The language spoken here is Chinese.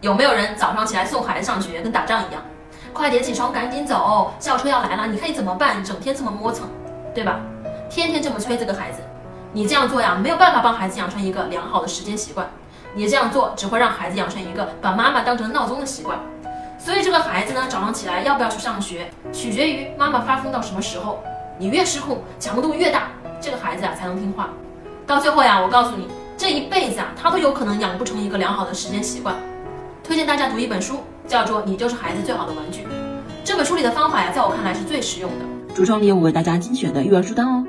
有没有人早上起来送孩子上学跟打仗一样？快点起床，赶紧走，校车要来了，你看你怎么办？整天这么磨蹭，对吧？天天这么催这个孩子，你这样做呀，没有办法帮孩子养成一个良好的时间习惯。你这样做只会让孩子养成一个把妈妈当成闹钟的习惯。所以这个孩子呢，早上起来要不要去上学，取决于妈妈发疯到什么时候。你越失控，强度越大，这个孩子啊才能听话。到最后呀，我告诉你，这一辈子啊，他都有可能养不成一个良好的时间习惯。推荐大家读一本书，叫做《你就是孩子最好的玩具》。这本书里的方法呀，在我看来是最实用的。橱窗里有我为大家精选的育儿书单哦。